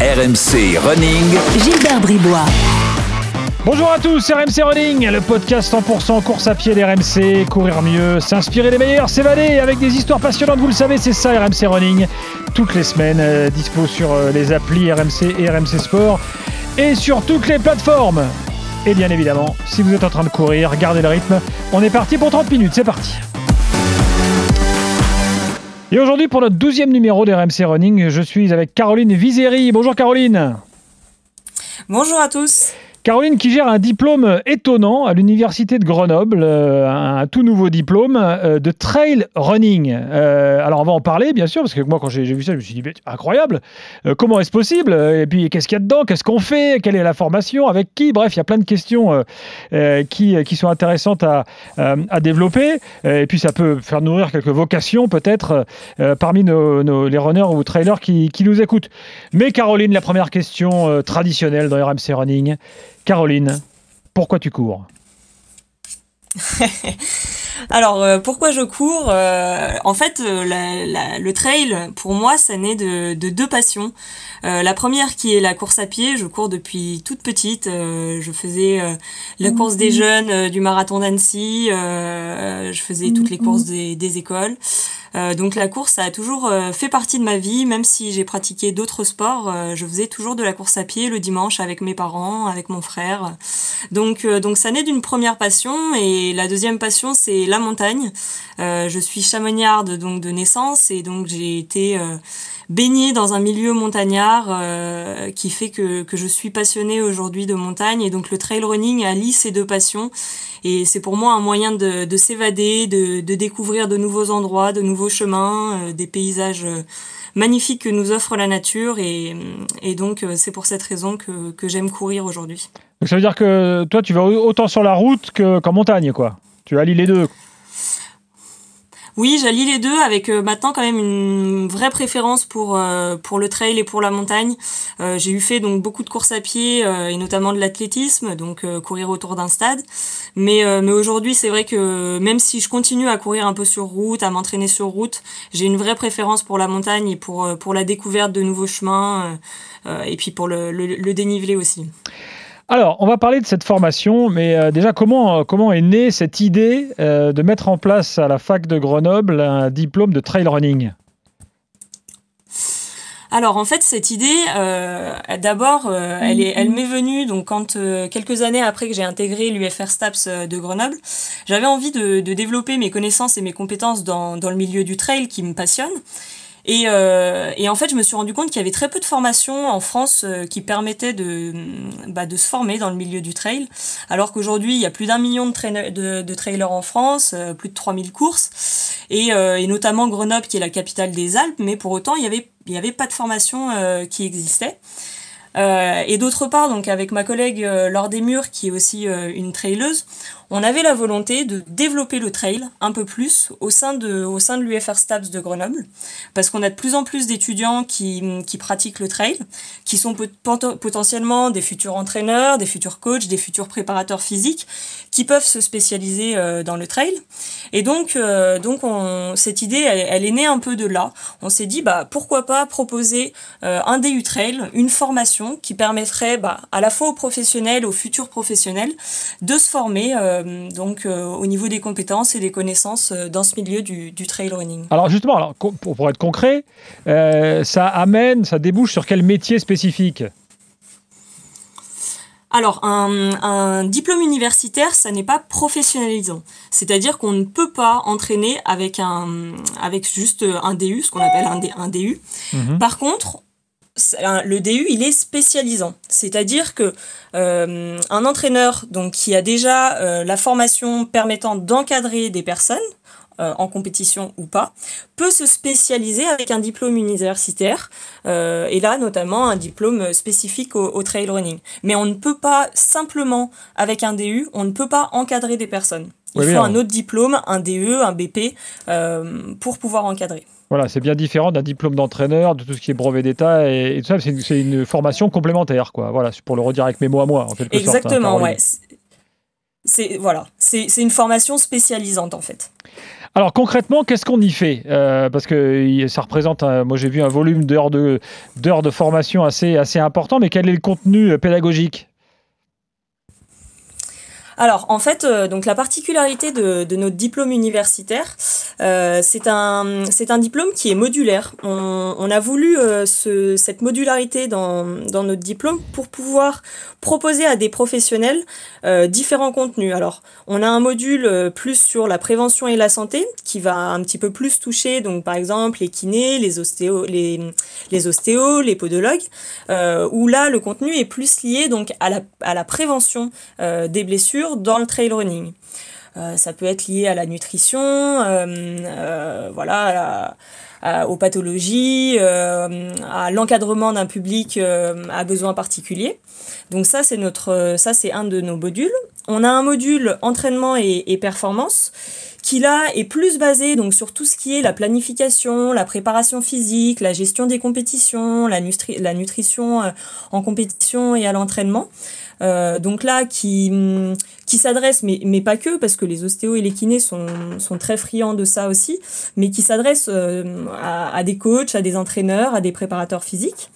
RMC Running. Gilbert Bribois. Bonjour à tous, RMC Running, le podcast 100% course à pied d'RMC. Courir mieux, s'inspirer des meilleurs, s'évader avec des histoires passionnantes, vous le savez, c'est ça RMC Running. Toutes les semaines, euh, dispo sur euh, les applis RMC et RMC Sport et sur toutes les plateformes. Et bien évidemment, si vous êtes en train de courir, gardez le rythme. On est parti pour 30 minutes, c'est parti. Et aujourd'hui, pour notre 12e numéro d'RMC Running, je suis avec Caroline Vizeri. Bonjour Caroline. Bonjour à tous. Caroline qui gère un diplôme étonnant à l'université de Grenoble, euh, un, tout nouveau diplôme euh, de trail running. Euh, alors on va en parler bien sûr parce que moi quand j'ai vu ça je me suis dit incroyable. comment est-ce possible? Et puis qu'est-ce qu'il y a dedans? Qu'est-ce qu'on fait? Quelle est la formation? Avec qui? Bref, il y a plein de questions qui, sont intéressantes à, à développer. et puis ça peut faire nourrir quelques vocations peut-être parmi nos, les runners ou trailers qui, qui nous écoutent. Mais Caroline, la première question traditionnelle dans RMC Running. Caroline, pourquoi tu cours Alors, euh, pourquoi je cours euh, En fait, euh, le trail, pour moi, ça naît de, deux passions. la première qui est la course à pied. Je cours depuis toute petite. je faisais la course des jeunes du marathon d'Annecy. je faisais toutes les courses des écoles. Euh, donc la course a toujours euh, fait partie de ma vie, même si j'ai pratiqué d'autres sports, euh, je faisais toujours de la course à pied le dimanche avec mes parents, avec mon frère. Donc donc ça naît d'une première passion. Et la deuxième passion c'est la montagne. je suis chamoniarde donc de naissance. Et donc j'ai été baignée dans un milieu montagnard qui fait que, que je suis passionnée aujourd'hui de montagne. Et donc le trail running allie ces deux passions. Et c'est pour moi un moyen de, de s'évader, de, de, découvrir de nouveaux endroits, de nouveaux chemins, euh, des paysages euh, magnifiques que nous offre la nature. Et, et donc, euh, c'est pour cette raison que, que j'aime courir aujourd'hui. Donc, ça veut dire que toi, tu vas autant sur la route qu'en montagne, quoi. Tu allies les deux. Oui, j'allie les deux avec euh, maintenant quand même une vraie préférence pour euh, pour le trail et pour la montagne. Euh, j'ai eu fait donc beaucoup de courses à pied et notamment de l'athlétisme, donc courir autour d'un stade. Mais mais aujourd'hui, c'est vrai que même si je continue à courir un peu sur route, à m'entraîner sur route, j'ai une vraie préférence pour la montagne et pour la découverte de nouveaux chemins et puis pour le dénivelé aussi. Alors, on va parler de cette formation, mais euh, déjà, comment, comment est née cette idée euh, de mettre en place à la fac de Grenoble un diplôme de trail running? Alors en fait cette idée, euh, d'abord, elle est, elle m'est venue donc quand quelques années après que j'ai intégré l'UFR Staps de Grenoble, j'avais envie de, de, développer mes connaissances et mes compétences dans, dans le milieu du trail qui me passionne. Et, euh, et, en fait, je me suis rendu compte qu'il y avait très peu de formations en France euh, qui permettaient de, bah, de se former dans le milieu du trail, alors qu'aujourd'hui, il y a plus d'un million de, trailers en France, euh, plus de 3000 courses, et, euh, et, notamment Grenoble, qui est la capitale des Alpes, mais pour autant, il n'y avait, y avait pas de formation euh, qui existait. et d'autre part, donc avec ma collègue Laure Desmurs, qui est aussi une traileuse, on avait la volonté de développer le trail un peu plus au sein de, de l'UFR Stabs de Grenoble, parce qu'on a de plus en plus d'étudiants qui, qui pratiquent le trail, qui sont potentiellement des futurs entraîneurs, des futurs coachs, des futurs préparateurs physiques, qui peuvent se spécialiser euh, dans le trail. Et donc, euh, donc on, cette idée, elle, est née un peu de là. On s'est dit, bah, pourquoi pas proposer euh, un DU Trail, une formation qui permettrait bah, à la fois aux professionnels, aux futurs professionnels, de se former euh, donc euh, au niveau des compétences et des connaissances euh, dans ce milieu du, trail running. Alors justement, alors, pour, être concret, ça amène, ça débouche sur quel métier spécifique? Alors, un, diplôme universitaire, ça n'est pas professionnalisant. C'est-à-dire qu'on ne peut pas entraîner avec un, avec juste un DU, ce qu'on appelle un, un DU. Mhm. Par contre, le DU, il est spécialisant. C'est-à-dire que euh, un entraîneur donc qui a déjà euh, la formation permettant d'encadrer des personnes euh, en compétition ou pas, peut se spécialiser avec un diplôme universitaire, et là notamment un diplôme spécifique au, trail running. Mais on ne peut pas simplement, avec un DU, on ne peut pas encadrer des personnes. Il faut un autre diplôme, un DE, un BP, pour pouvoir encadrer. Voilà, c'est bien différent d'un diplôme d'entraîneur, de tout ce qui est brevet d'État et, tout ça. C'est une, formation complémentaire, quoi. Voilà, pour le redire avec mes mots à moi, en quelque sorte. Hein, Exactement, ouais. C'est voilà, c'est une formation spécialisante en fait. Alors concrètement, qu'est-ce qu'on y fait? Parce que ça représente, moi j'ai vu un volume d'heures de, de formation assez, assez important, mais quel est le contenu pédagogique? Alors en fait, euh, donc la particularité de, notre diplôme universitaire, euh, c'est un diplôme qui est modulaire. On, a voulu euh, ce, cette modularité dans, dans notre diplôme pour pouvoir proposer à des professionnels différents contenus. Alors on a un module plus sur la prévention et la santé qui va un petit peu plus toucher donc par exemple les kinés, les ostéos, les les les podologues, où là le contenu est plus lié donc à la prévention des blessures dans le trail running. Euh, ça peut être lié à la nutrition, euh, euh, voilà, aux pathologies, à l'encadrement d'un public à besoins particuliers. Donc ça, c'est notre, ça c'est un de nos modules. On a un module entraînement et, et performance qui là est plus basé donc sur tout ce qui est la planification, la préparation physique, la gestion des compétitions, la, la nutrition en compétition et à l'entraînement. Euh, donc là, qui, qui s'adresse, mais, mais pas que, parce que les ostéos et les kinés sont, sont très friands de ça aussi, mais qui s'adresse euh, à, à, des coachs, à des entraîneurs, à des préparateurs physiques.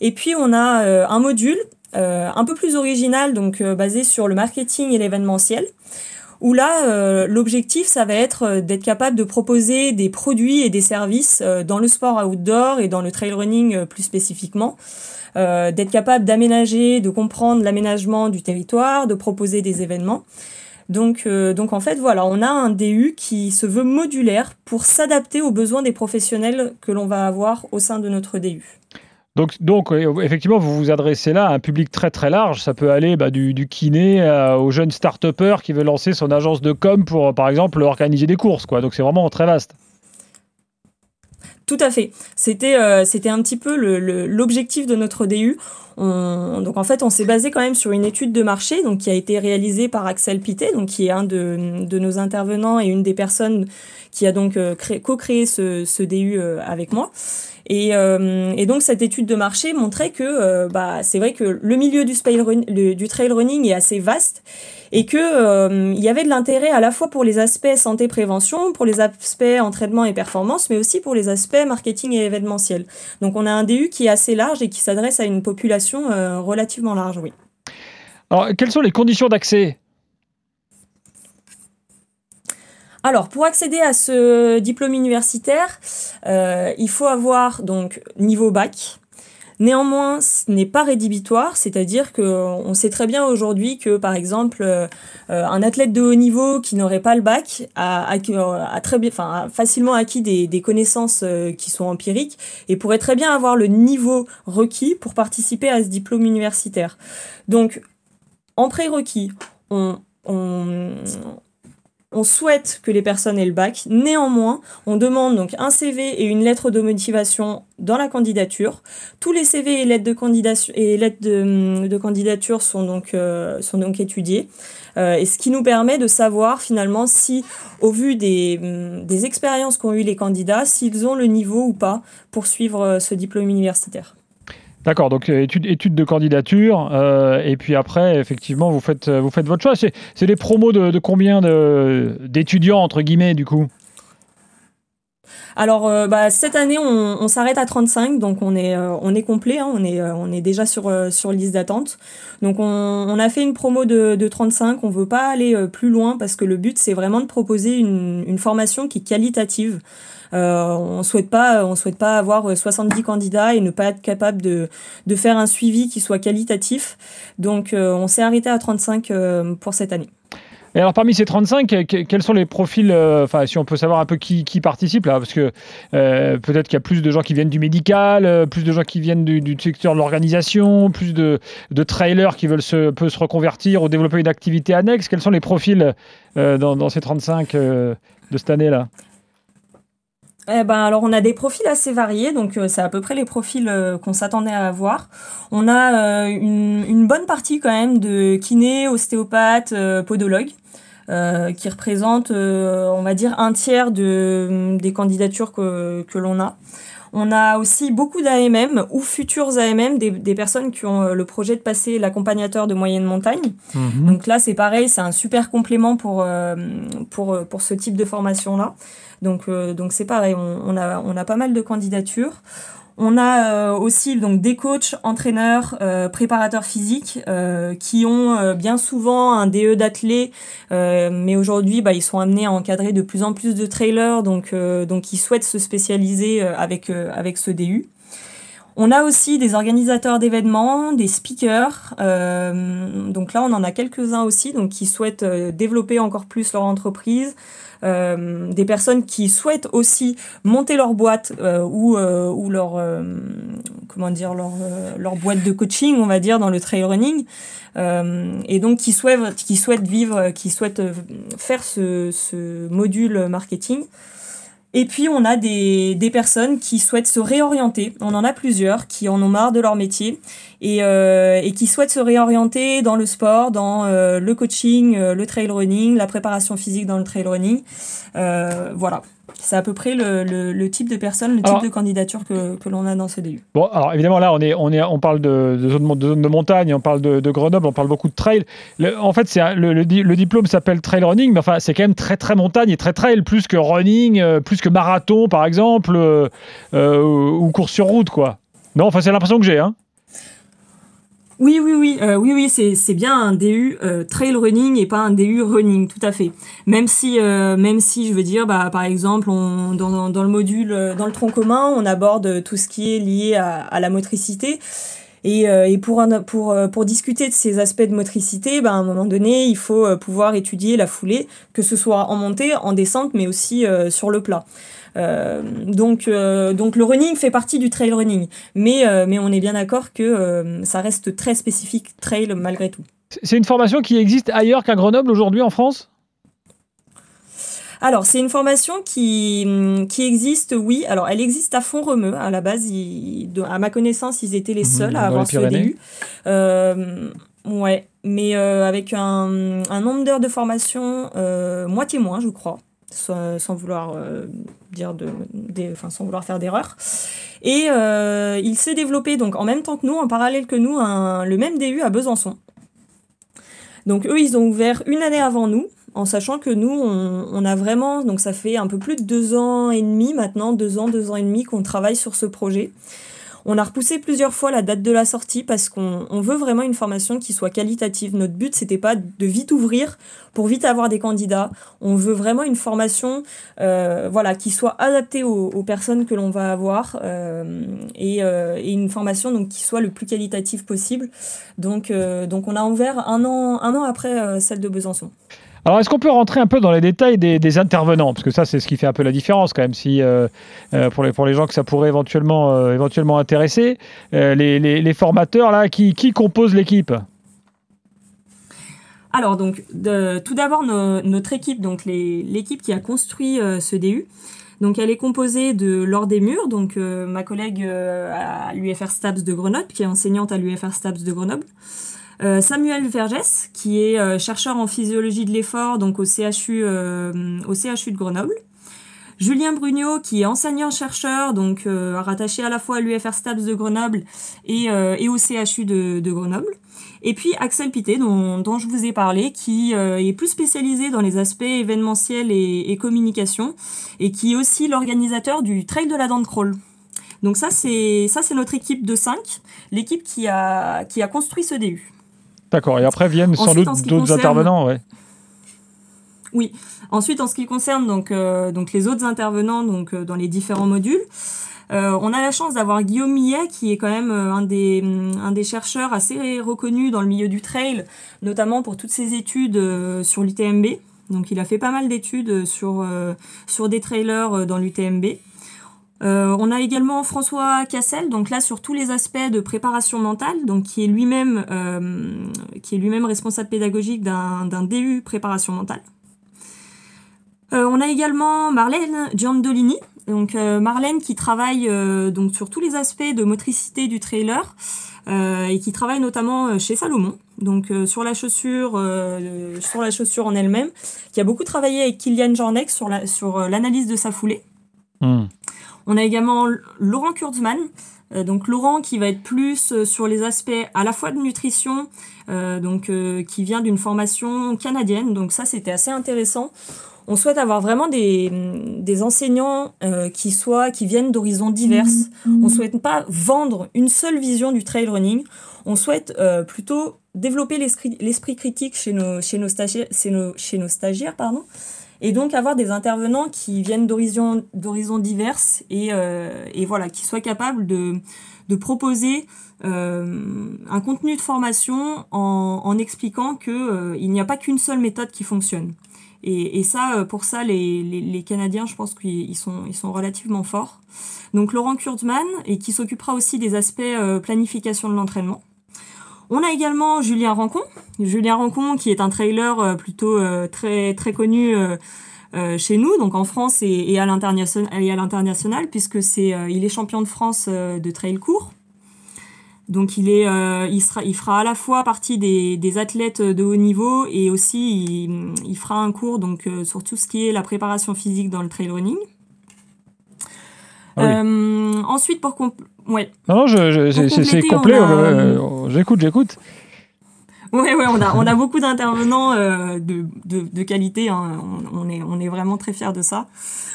Et puis on a euh, un module un peu plus original, donc basé sur le marketing et l'événementiel, où là, l'objectif, ça va être d'être capable de proposer des produits et des services dans le sport outdoor et dans le trail running plus spécifiquement. Euh, d'être capable d'aménager, de comprendre l'aménagement du territoire, de proposer des événements. Donc, euh, donc en fait, voilà, on a un DU qui se veut modulaire pour s'adapter aux besoins des professionnels que l'on va avoir au sein de notre DU. Donc, donc, effectivement, vous vous adressez là à un public très très large. Ça peut aller bah, du, kiné euh, au jeune start-upper qui veut lancer son agence de com pour, par exemple, organiser des courses. Donc c'est vraiment très vaste. Tout à fait. C'était euh, c'était un petit peu l'objectif de notre DU. donc en fait, on s'est basé quand même sur une étude de marché donc qui a été réalisée par Axel Pité, donc qui est un de, de nos intervenants et une des personnes qui a donc euh, co-créé ce, ce DU euh, avec moi. Et, et, donc cette étude de marché montrait que bah, c'est vrai que le milieu du, du trail running est assez vaste et que euh, il y avait de l'intérêt à la fois pour les aspects santé prévention, pour les aspects entraînement et performance, mais aussi pour les aspects marketing et événementiel. Donc on a un DU qui est assez large et qui s'adresse à une population euh, relativement large, oui. Alors quelles sont les conditions d'accès alors, pour accéder à ce diplôme universitaire, euh, il faut avoir donc niveau bac, Néanmoins, ce n'est pas rédhibitoire, c'est-à-dire que on sait très bien aujourd'hui que, par exemple, euh, un athlète de haut niveau qui n'aurait pas le bac a, très bien, enfin, facilement acquis des, connaissances euh, qui sont empiriques et pourrait très bien avoir le niveau requis pour participer à ce diplôme universitaire. Donc, en prérequis, on, on, on souhaite que les personnes aient le bac. Néanmoins, on demande donc un CV et une lettre de motivation dans la candidature. Tous les CV et lettres de candidature, candidature sont donc, euh, étudiés. Euh, et ce qui nous permet de savoir finalement si, au vu des, des expériences qu'ont eu les candidats, s'ils ont le niveau ou pas pour suivre euh, ce diplôme universitaire. D'accord, donc euh, étude, étude de candidature, euh, et puis après, effectivement, vous faites, vous faites votre choix. C'est des promos de, de combien d'étudiants, entre guillemets, du coup? Alors, euh, bah, cette année, on, s'arrête à 35, donc on est, on est complet, hein, on, est, on est déjà sur, sur liste d'attente. Donc, on, on, a fait une promo de, de 35, on veut pas aller plus loin parce que le but, c'est vraiment de proposer une, une formation qui est qualitative. Euh, on souhaite pas, souhaite pas avoir 70 candidats et ne pas être capable de, de faire un suivi qui soit qualitatif. Donc, euh, on s'est arrêté à 35 euh, pour cette année. Et alors parmi ces 35, quels sont les profils, enfin si on peut savoir un peu qui, qui participe là, parce que peut-être qu'il y a plus de gens qui viennent du médical, plus de gens qui viennent du, secteur de l'organisation, plus de, de, trailers qui veulent se, peut se reconvertir ou développer une activité annexe. Quels sont les profils dans, dans, ces 35 de cette année là eh ben, alors on a des profils assez variés, donc euh, c'est à peu près les profils euh, qu'on s'attendait à avoir. On a euh, une, bonne partie quand même de kinés, ostéopathes, podologues, qui représentent, on va dire, un tiers de, des candidatures que l'on a. On a aussi beaucoup d'AMM ou futurs AMM, des, des, personnes qui ont le projet de passer l'accompagnateur de moyenne montagne. Mhm. Donc là, c'est pareil, c'est un super complément pour, pour, pour ce type de formation-là. Donc donc c'est pareil, on, on, a, on a pas mal de candidatures. On a euh, aussi donc des coachs, entraîneurs, euh, préparateurs physiques euh, qui ont bien souvent un DE d'athlète, mais aujourd'hui bah, ils sont amenés à encadrer de plus en plus de trailers, donc donc ils souhaitent se spécialiser avec avec ce DU. On a aussi des organisateurs d'événements, des speakers. donc là, on en a quelques-uns aussi, donc qui souhaitent développer encore plus leur entreprise, euh, des personnes qui souhaitent aussi monter leur boîte euh, ou, euh, ou leur comment dire leur, leur boîte de coaching, on va dire, dans le trail running. et donc qui souhaitent, qui souhaitent vivre, qui souhaitent faire ce, ce module marketing. Et puis on a des, des, personnes qui souhaitent se réorienter. On en a plusieurs qui en ont marre de leur métier et, euh, et qui souhaitent se réorienter dans le sport, dans euh, le coaching, euh, le trail running, la préparation physique dans le trail running. Voilà. C'est à peu près le, le, type de personne, le type de candidature que, que l'on a dans ce DU. Bon, alors évidemment, là, on, est, on, est, on parle de, de, zone, de, de montagne, on parle de, de, Grenoble, on parle beaucoup de trail. en fait, c'est le, le, diplôme s'appelle trail running, mais enfin, c'est quand même très, très montagne et très trail, plus que running, euh, plus que marathon, par exemple, euh, euh, ou course sur route, quoi. Non, enfin, c'est l'impression que j'ai, hein. Oui, oui, oui, euh, oui, oui, c'est bien un DU euh, trail running et pas un DU running, tout à fait. Même si, euh, je veux dire, bah, par exemple, dans, le module, dans le tronc commun, on aborde tout ce qui est lié à, la motricité. Et, pour discuter de ces aspects de motricité, bah, à un moment donné, il faut pouvoir étudier la foulée, que ce soit en montée, en descente, mais aussi sur le plat. Euh, donc, euh, donc le running fait partie du trail running, mais, euh, mais on est bien d'accord que ça reste très spécifique trail malgré tout. C'est une formation qui existe ailleurs qu'à Grenoble aujourd'hui en France? Alors, c'est une formation qui, qui existe, oui. Alors, elle existe à Font-Romeu. À la base, à ma connaissance, ils étaient les mmh, seuls à avoir ce DU. Euh, ouais, mais avec un, un nombre d'heures de formation moitié moins, je crois sans, vouloir euh, dire de, faire d'erreur. Et euh, il s'est développé donc en même temps que nous, en parallèle que nous, le même DU à Besançon. Donc eux, ils ont ouvert une année avant nous, en sachant que nous, on, a vraiment, donc ça fait un peu plus de deux ans et demi maintenant, deux ans, deux ans et demi qu'on travaille sur ce projet. On a repoussé plusieurs fois la date de la sortie parce qu'on veut vraiment une formation qui soit qualitative. Notre but, c'était pas de vite ouvrir pour vite avoir des candidats. On veut vraiment une formation euh, voilà, qui soit adaptée aux, personnes que l'on va avoir euh, euh, et, une formation donc, qui soit le plus qualitative possible. Donc, donc on a ouvert un an, un an après celle de Besançon. Alors, est-ce qu'on peut rentrer un peu dans les détails des, intervenants? Parce que ça, c'est ce qui fait un peu la différence quand même, euh, euh, pour, les, gens que ça pourrait éventuellement, euh, intéresser. Les, les, formateurs, là, qui, qui composent l'équipe? Alors donc tout d'abord notre équipe, donc l'équipe qui a construit ce DU, donc elle est composée de Laure Desmurs, donc ma collègue à l'UFR Stabs de Grenoble, qui est enseignante à l'UFR Stabs de Grenoble. Euh, Samuel Vergès, qui est euh, chercheur en physiologie de l'effort, donc au CHU, euh, au CHU de Grenoble. Julien Brugnot, qui est enseignant-chercheur, donc rattaché à la fois à l'UFR STAPS de Grenoble et, et au CHU de, de, Grenoble. Et puis Axel Pité, dont, dont, je vous ai parlé, qui est plus spécialisé dans les aspects événementiels et, et communication, et qui est aussi l'organisateur du Trail de la Dent Crawl. Donc ça, c'est ça, c'est notre équipe de 5, l'équipe qui a, qui a construit ce DU. D'accord. Et après viennent sans doute d'autres intervenants, ouais. Oui. Ensuite, en ce qui concerne donc, euh, donc les autres intervenants donc, euh, dans les différents modules, euh, on a la chance d'avoir Guillaume Millet, qui est quand même un, des, un des chercheurs assez reconnus dans le milieu du trail, notamment pour toutes ses études sur l'UTMB. Donc il a fait pas mal d'études sur, sur des trailers dans l'UTMB. Euh, on a également François Cassel, donc là sur tous les aspects de préparation mentale, donc qui est lui-même euh, responsable pédagogique d'un DU préparation mentale. Euh, on a également Marlène Giandolini, donc Marlène qui travaille donc sur tous les aspects de motricité du trailer et qui travaille notamment chez Salomon, donc sur la chaussure, sur la chaussure en elle-même, qui a beaucoup travaillé avec Kylian Jornex sur l'analyse de sa foulée. Hmm. On a également Laurent Kurzmann, donc Laurent qui va être plus sur les aspects à la fois de nutrition, donc qui vient d'une formation canadienne. Donc ça c'était assez intéressant. On souhaite avoir vraiment des, des enseignants qui soient qui viennent d'horizons divers. On souhaite pas vendre une seule vision du trail running. On souhaite plutôt développer l'esprit critique chez nos, chez nos stagiaires, chez nos, stagiaires pardon, et donc avoir des intervenants qui viennent d'horizons diverses et, euh, et voilà, qui soient capables de, de proposer euh, un contenu de formation en, en expliquant qu'il euh, il n'y a pas qu'une seule méthode qui fonctionne. Et, et ça, pour ça, les, les, les Canadiens, je pense qu'ils sont, ils sont relativement forts. Donc Laurent Kurzmann, et qui s'occupera aussi des aspects planification de l'entraînement. On a également Julien Rancon. Julien Rancon qui est un trailer euh, plutôt euh, très très connu euh, chez nous, donc en France et, à l'international, puisque c'est il est champion de France de trail court. Donc il est, il sera, il fera à la fois partie des, athlètes de haut niveau et aussi il, fera un cours donc sur tout ce qui est la préparation physique dans le trail running. Ah ensuite, pour, Ouais. Non, c'est complet. Euh, j'écoute, j'écoute. Ouais, ouais, on a, on a beaucoup d'intervenants euh, de, de, de, qualité. Hein. On, est, on est vraiment très fiers de ça.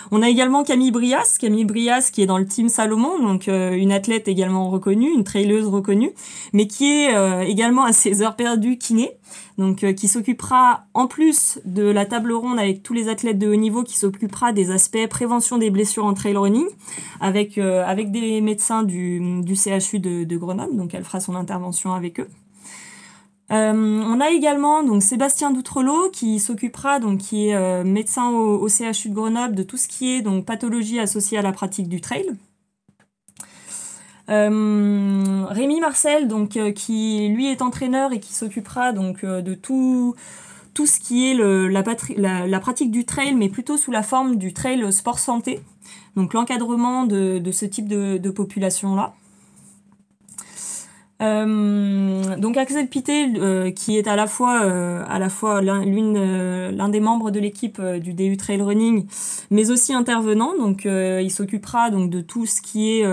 On a également Camille Brias, Camille Brias qui est dans le team Salomon, donc euh, une athlète également reconnue, une traileuse reconnue, mais qui est euh, également à ses heures perdues kiné, donc qui s'occupera en plus de la table ronde avec tous les athlètes de haut niveau, qui s'occupera des aspects prévention des blessures en trail running, avec avec des médecins du, du CHU de, de Grenoble, donc elle fera son intervention avec eux. Euh, on a également donc Sébastien Doutrelot qui s'occupera donc qui est euh, médecin au, CHU de Grenoble de tout ce qui est donc pathologie associée à la pratique du trail. Euh, Rémi Marcel donc qui lui est entraîneur et qui s'occupera donc de tout ce qui est la, pratique du trail mais plutôt sous la forme du trail sport santé donc l'encadrement de, ce type de, de population là. Euh, donc Axel Pité, euh, qui est à la fois euh, à la fois l'une l'un des membres de l'équipe du DU Trail Running, mais aussi intervenant. Donc il s'occupera donc de tout ce qui est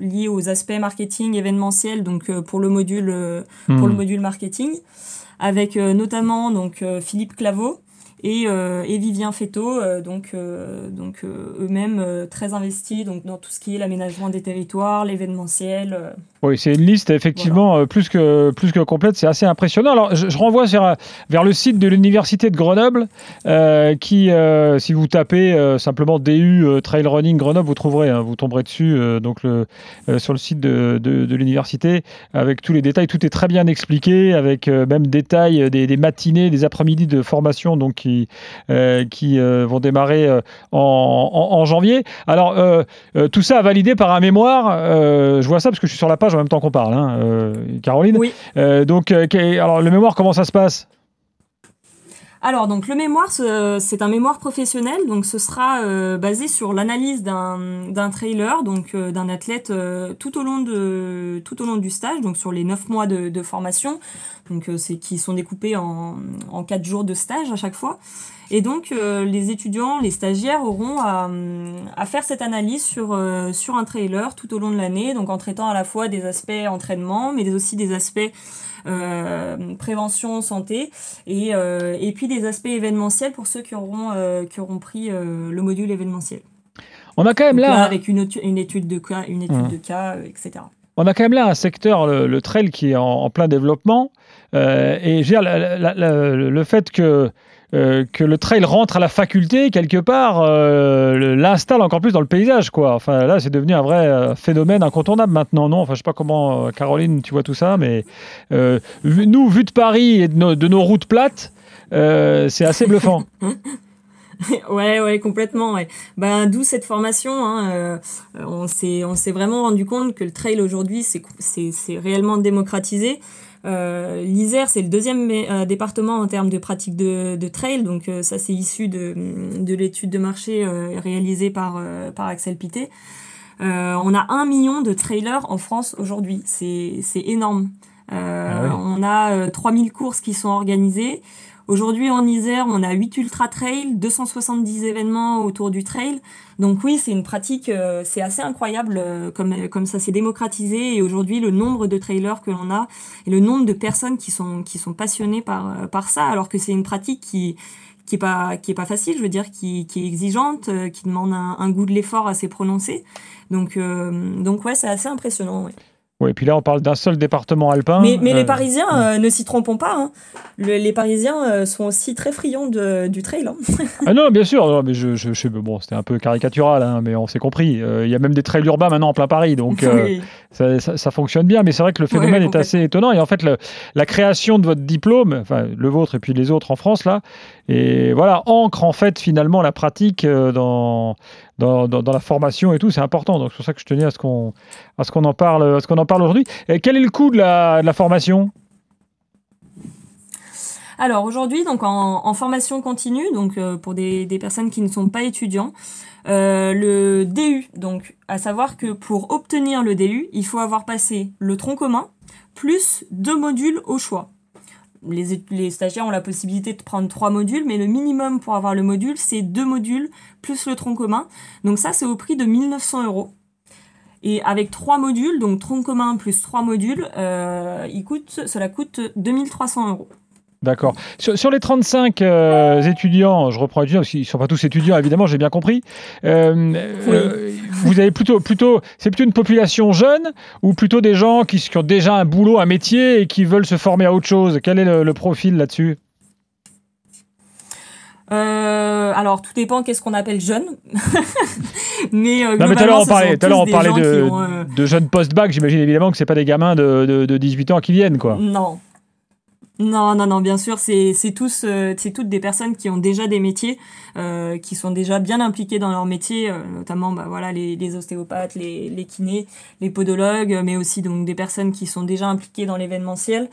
lié aux aspects marketing événementiel. Donc pour le module pour le hmm. module marketing, avec notamment donc Philippe Claveau et, euh, et Vivien Féto, euh, donc, euh, donc eux-mêmes très investis donc, dans tout ce qui est l'aménagement des territoires, l'événementiel. Oui, c'est une liste effectivement plus, que, plus que complète, c'est assez impressionnant. Alors je, renvoie vers, vers le site de l'Université de Grenoble, qui, si vous tapez simplement DU Trail Running Grenoble, vous trouverez, hein, vous tomberez dessus donc le, sur le site de, de, de l'université avec tous les détails. Tout est très bien expliqué, avec même détails des, des matinées, des après-midi de formation donc, qui qui, euh, euh, vont démarrer euh, en, janvier. Alors, tout ça validé par un mémoire. je vois ça parce que je suis sur la page en même temps qu'on parle, hein, Caroline. Oui. donc, alors, le mémoire, comment ça se passe? Alors donc le mémoire c'est un mémoire professionnel. Donc ce sera basé sur l'analyse d'un trailer donc d'un athlète tout au long de tout au long du stage donc sur les neuf mois de, formation. Donc euh, c'est qui sont découpés en, en quatre jours de stage à chaque fois. Et donc euh, les étudiants, les stagiaires auront à, faire cette analyse euh, sur un trailer tout au long de l'année, donc en traitant à la fois des aspects entraînement, mais aussi des aspects prévention santé et, et puis des aspects événementiels pour ceux qui auront, qui auront pris le module événementiel. On a quand même là, avec une, une, étude de cas, une étude mmh. de cas, etc. On a quand même là un secteur, le, trail, qui est en plein développement. Euh, et je le fait que euh, que le trail rentre à la faculté quelque part euh, l'installe encore plus dans le paysage quoi enfin là c'est devenu un vrai phénomène incontournable maintenant non? Enfin je sais pas comment Caroline tu vois tout ça mais nous vu de Paris et de nos, routes plates c'est assez bluffant ouais, ouais, complètement. Ben, d'où cette formation. Hein, on s'est, on s'est vraiment rendu compte que le trail aujourd'hui, c'est, c'est, c'est réellement démocratisé. Euh, L'Isère, c'est le deuxième euh, département en termes de pratique de, de trail, donc euh, ça c'est issu de, de l'étude de marché euh, réalisée par, par Axel Pité. on a un million de trailers en France aujourd'hui, c'est énorme. Ah on a 3000 courses qui sont organisées. Aujourd'hui, en Isère, on a 8 ultra trails, 270 événements autour du trail. Donc oui, c'est une pratique, euh, c'est assez incroyable euh, comme, comme ça s'est démocratisé. Et aujourd'hui, le nombre de trailers que l'on a et le nombre de personnes qui sont, qui sont passionnées par, euh, par ça, alors que c'est une pratique qui, qui est pas qui est pas facile je veux dire qui, qui est exigeante qui demande un, goût de l'effort assez prononcé donc donc ouais c'est assez impressionnant ouais. Oui, et puis là, on parle d'un seul département alpin. Mais, mais les euh, Parisiens, euh, ne s'y trompons pas, hein. les Parisiens euh, sont aussi très friands de, du trail. Hein. ah non, bien sûr, mais je, je, bon, c'était un peu caricatural, hein, mais on s'est compris. Il y a même des trails urbains maintenant en plein Paris, donc ça, ça, fonctionne bien. Mais c'est vrai que le phénomène est assez étonnant. Et en fait, le, la création de votre diplôme, enfin le vôtre et puis les autres en France, là, et voilà, ancre en fait finalement la pratique dans dans, la formation et tout, c'est important. Donc c'est pour ça que je tenais à ce qu'on à ce qu'on en parle, à ce qu'on en parle aujourd'hui. quel est le coût de la, formation? Alors aujourd'hui, donc en, en, formation continue, donc euh, pour des, des, personnes qui ne sont pas étudiants, euh, le DU, donc à savoir que pour obtenir le DU, il faut avoir passé le tronc commun plus deux modules au choix les, stagiaires ont la possibilité de prendre trois modules, mais le minimum pour avoir le module, c'est deux modules plus le tronc commun. Donc ça, c'est au prix de 1900 euros. Et avec trois modules, donc tronc commun plus trois modules, euh, il coûte, cela coûte 2300 euros. D'accord. Sur, les 35 euh, étudiants, je reprends étudiants, parce qu'ils ne sont pas tous étudiants, évidemment, j'ai bien compris. Euh, euh, vous avez plutôt, plutôt, c'est plutôt une population jeune ou plutôt des gens qui, ont déjà un boulot, un métier et qui veulent se former à autre chose? Quel est le, profil là-dessus? Alors tout dépend qu'est-ce qu'on appelle jeune? mais, tout à l'heure on parlait, on parlait de, jeunes post-bac. J'imagine évidemment que c'est pas des gamins de, de, de, 18 ans qui viennent quoi. Non, non, non, non, bien sûr, c'est tous, euh, c'est toutes des personnes qui ont déjà des métiers, euh, qui sont déjà bien impliquées dans leur métier, euh, notamment, bah voilà, les, les ostéopathes, les, les kinés, les podologues, mais aussi donc des personnes qui sont déjà impliquées dans l'événementiel.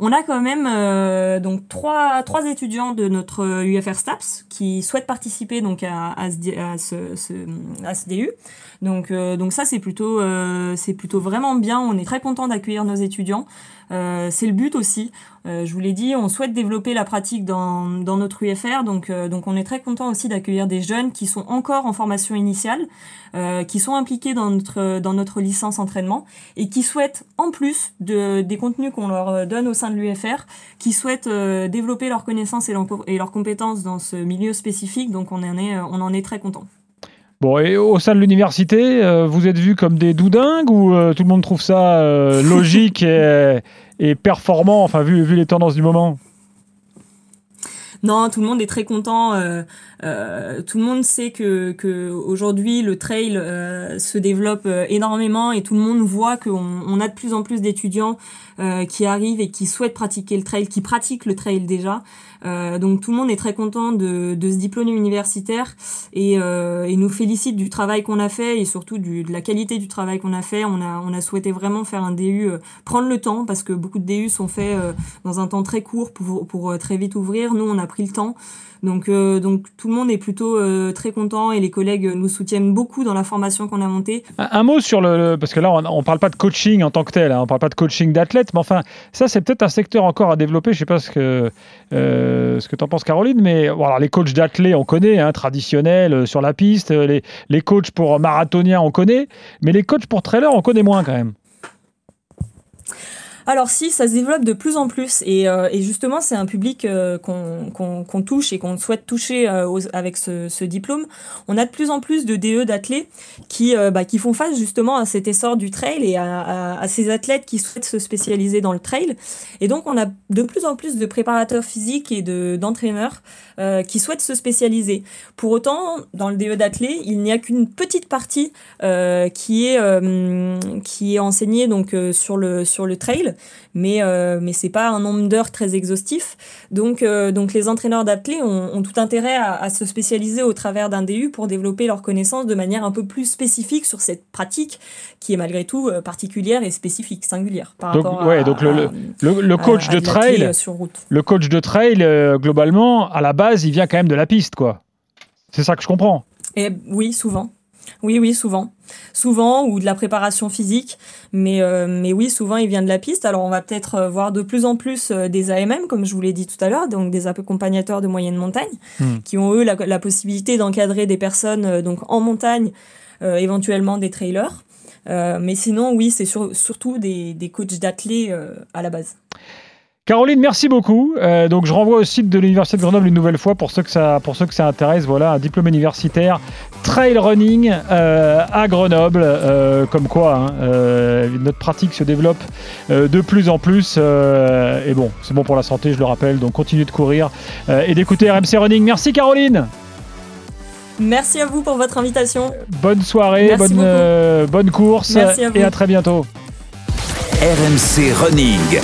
On a quand même euh, donc trois, trois étudiants de notre UFR STAPS qui souhaitent participer donc à, à, ce, à ce, à ce DU. Donc, euh, donc ça c'est plutôt, euh, c'est plutôt vraiment bien. On est très content d'accueillir nos étudiants. Euh, c'est le but aussi. Euh, je vous l'ai dit, on souhaite développer la pratique dans, notre UFR, donc, euh, donc on est très content aussi d'accueillir des jeunes qui sont encore en formation initiale, qui sont impliqués dans notre, licence entraînement et qui souhaitent, en plus de, des contenus qu'on leur donne au sein de l'UFR, qui souhaitent développer leurs connaissances et, leurs compétences dans ce milieu spécifique, donc on en est très content. Bon, et au sein de l'université, euh, vous êtes vus comme des doudingues ou euh, tout le monde trouve ça euh, logique et, et, performant, enfin, vu, vu les tendances du moment? Non, tout le monde est très content. Euh, euh, tout le monde sait que, que aujourd'hui le trail euh, se développe énormément et tout le monde voit qu'on on a de plus en plus d'étudiants qui arrivent et qui souhaitent pratiquer le trail, qui pratiquent le trail déjà. donc tout le monde est très content de, de ce diplôme universitaire et, nous félicite du travail qu'on a fait et surtout de la qualité du travail qu'on a fait. On a, on a souhaité vraiment faire un DU, prendre le temps parce que beaucoup de DU sont faits dans un temps très court pour, pour très vite ouvrir. Nous, on a pris le temps. Donc, euh, donc tout le monde est plutôt euh, très content et les collègues nous soutiennent beaucoup dans la formation qu'on a montée. Un, mot sur le, parce que là on, ne parle pas de coaching en tant que tel, hein, on parle pas de coaching d'athlète, mais enfin ça c'est peut-être un secteur encore à développer. Je sais pas ce que euh, ce que t'en penses Caroline, mais voilà les coachs d'athlètes on connaît, hein, traditionnels sur la piste, les les coachs pour marathoniens on connaît, mais les coachs pour trailers on connaît moins quand même. Alors si, ça se développe de plus en plus et, euh, justement c'est un public euh, qu'on touche et qu'on souhaite toucher euh, avec ce, diplôme. On a de plus en plus de DE d'athlètes qui, bah, qui font face justement à cet essor du trail et à, ces athlètes qui souhaitent se spécialiser dans le trail. Et donc on a de plus en plus de préparateurs physiques et d'entraîneurs qui souhaitent se spécialiser. Pour autant, dans le DE d'athlète, il n'y a qu'une petite partie qui est qui est enseignée donc sur le sur le trail mais euh, mais c'est pas un nombre d'heures très exhaustif. Donc euh, donc les entraîneurs d'athlètes ont, tout intérêt à, se spécialiser au travers d'un DU pour développer leurs connaissances de manière un peu plus spécifique sur cette pratique qui est malgré tout euh, particulière et spécifique, singulière par donc, rapport ouais, donc le, le, coach de trail, le coach de trail globalement à la base il vient quand même de la piste quoi. C'est ça que je comprends. Et oui, souvent. Oui, oui, souvent. Souvent, ou de la préparation physique. Mais, euh, mais oui, souvent, il vient de la piste. Alors, on va peut-être euh, voir de plus en plus euh, des AMM, comme je vous l'ai dit tout à l'heure, donc des accompagnateurs de moyenne montagne, hmm. qui ont, eux, la, possibilité d'encadrer des personnes donc en montagne, éventuellement des trailers. mais sinon, oui, c'est surtout des, des coachs d'athlètes à la base. Caroline, merci beaucoup. Euh, donc, je renvoie au site de l'Université de Grenoble une nouvelle fois pour ceux que ça, pour ceux que ça intéresse. Voilà, un diplôme universitaire trail running euh, à Grenoble. Euh, comme quoi, hein, notre pratique se développe de plus en plus. et bon, c'est bon pour la santé, je le rappelle. Donc, continuez de courir et d'écouter RMC Running. Merci, Caroline. Merci à vous pour votre invitation. Bonne soirée, bonne, bonne course et à très bientôt. RMC Running.